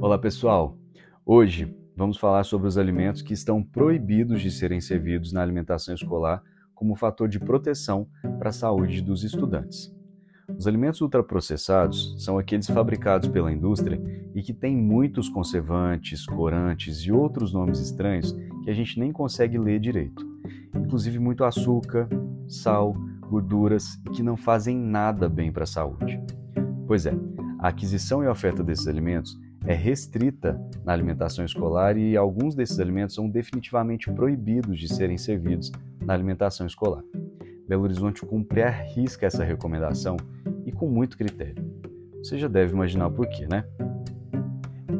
Olá pessoal! Hoje vamos falar sobre os alimentos que estão proibidos de serem servidos na alimentação escolar como fator de proteção para a saúde dos estudantes. Os alimentos ultraprocessados são aqueles fabricados pela indústria e que têm muitos conservantes, corantes e outros nomes estranhos que a gente nem consegue ler direito, inclusive muito açúcar, sal, gorduras e que não fazem nada bem para a saúde. Pois é, a aquisição e oferta desses alimentos é restrita na alimentação escolar e alguns desses alimentos são definitivamente proibidos de serem servidos na alimentação escolar. Belo Horizonte cumpre a risca essa recomendação e com muito critério. Você já deve imaginar por quê, né?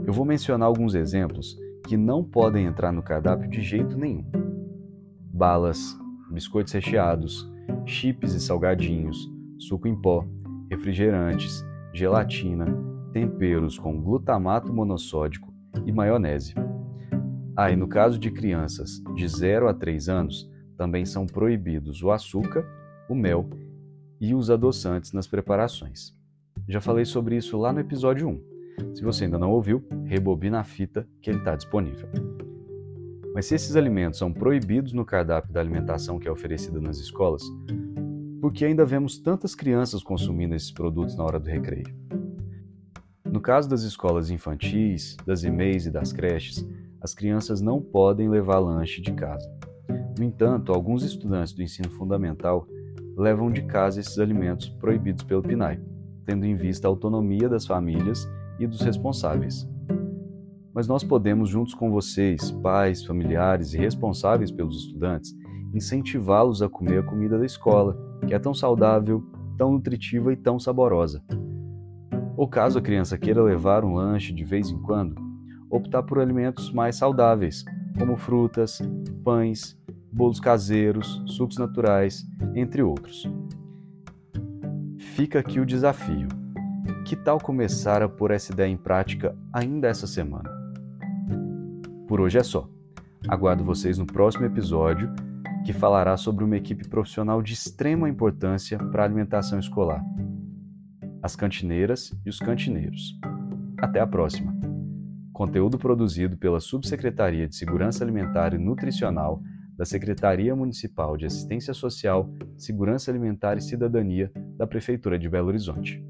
Eu vou mencionar alguns exemplos que não podem entrar no cardápio de jeito nenhum: balas, biscoitos recheados, chips e salgadinhos, suco em pó, refrigerantes, gelatina, temperos com glutamato monossódico e maionese. Ah, e no caso de crianças de 0 a 3 anos, também são proibidos o açúcar, o mel e os adoçantes nas preparações. Já falei sobre isso lá no episódio 1. Se você ainda não ouviu, rebobina a fita que ele está disponível. Mas se esses alimentos são proibidos no cardápio da alimentação que é oferecida nas escolas, por que ainda vemos tantas crianças consumindo esses produtos na hora do recreio? No caso das escolas infantis, das EMEIs e das creches, as crianças não podem levar lanche de casa. No entanto, alguns estudantes do ensino fundamental levam de casa esses alimentos proibidos pelo PNAE, tendo em vista a autonomia das famílias e dos responsáveis. Mas nós podemos, juntos com vocês, pais, familiares e responsáveis pelos estudantes, incentivá-los a comer a comida da escola, que é tão saudável, tão nutritiva e tão saborosa. Ou caso a criança queira levar um lanche de vez em quando, optar por alimentos mais saudáveis, como frutas, pães, bolos caseiros, sucos naturais, entre outros. Fica aqui o desafio. Que tal começar a pôr essa ideia em prática ainda essa semana? Por hoje é só. Aguardo vocês no próximo episódio, que falará sobre uma equipe profissional de extrema importância para a alimentação escolar as cantineiras e os cantineiros. Até a próxima! Conteúdo produzido pela Subsecretaria de Segurança Alimentar e Nutricional da Secretaria Municipal de Assistência Social, Segurança Alimentar e Cidadania da Prefeitura de Belo Horizonte.